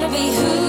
wanna be who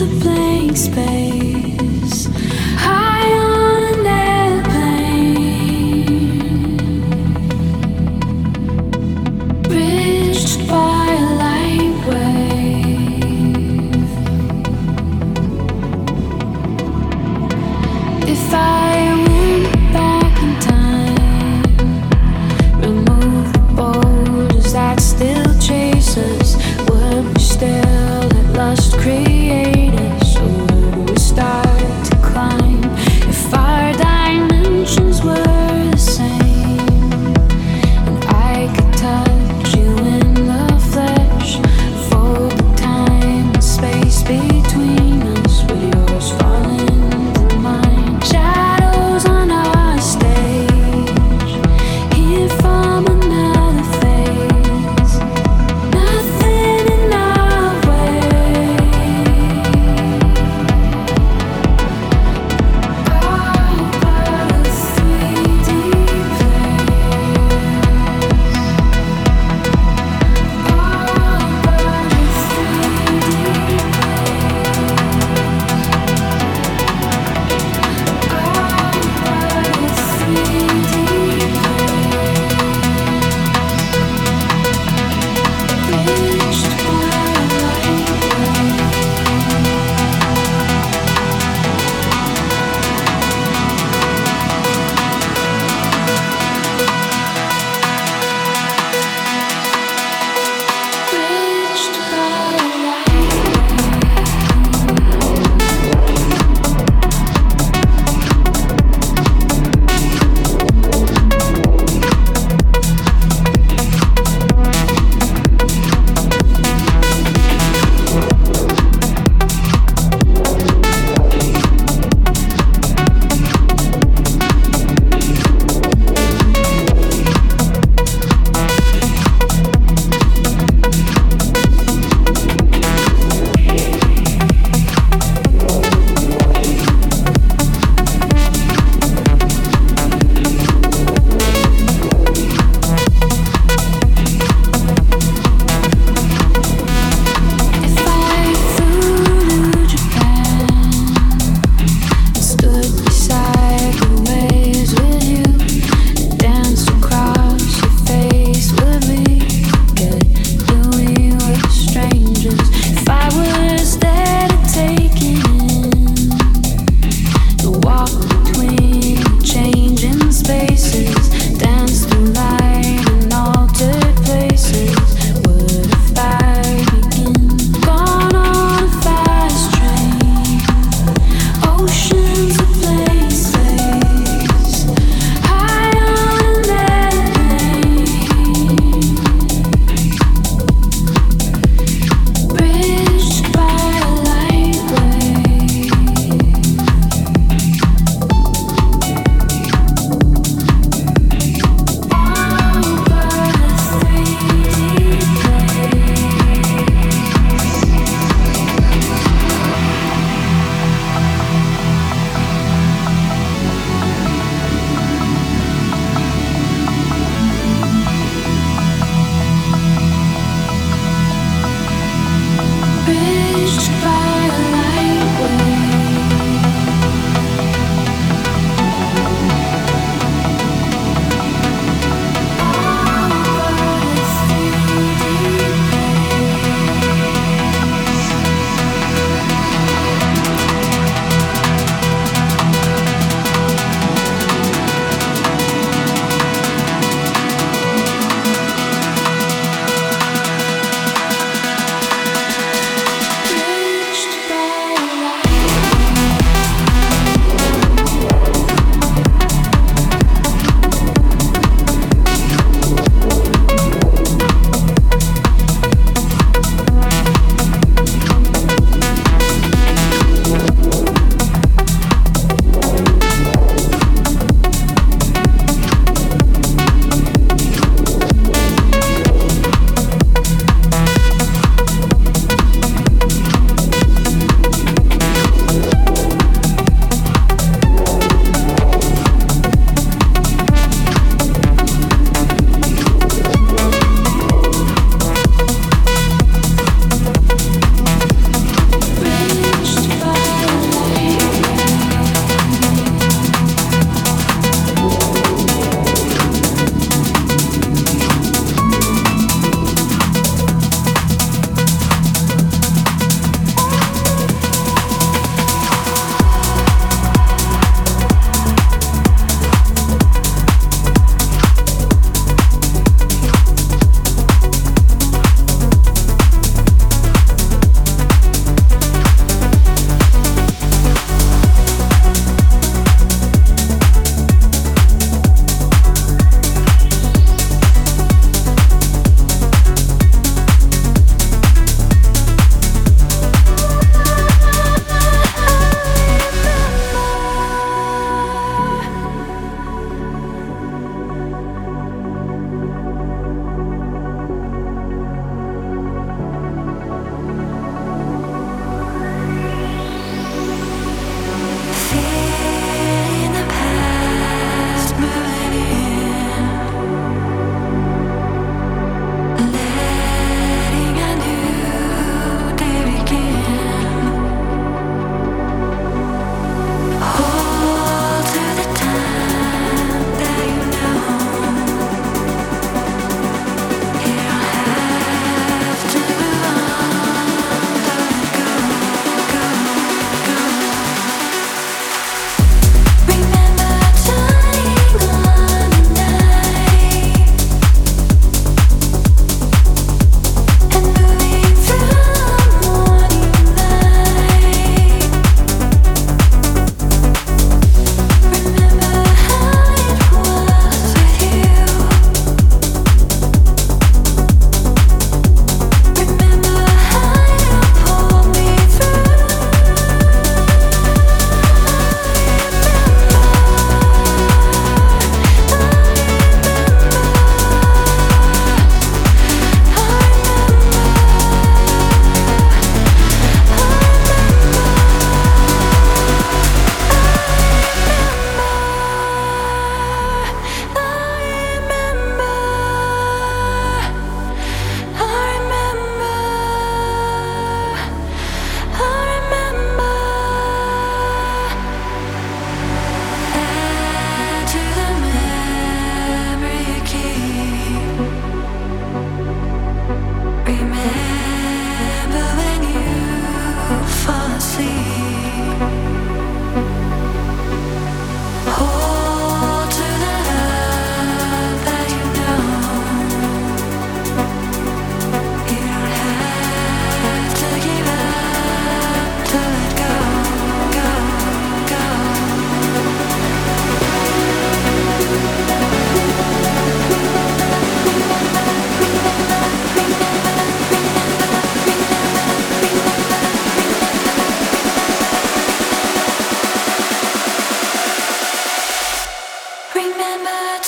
of blank space,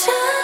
じ。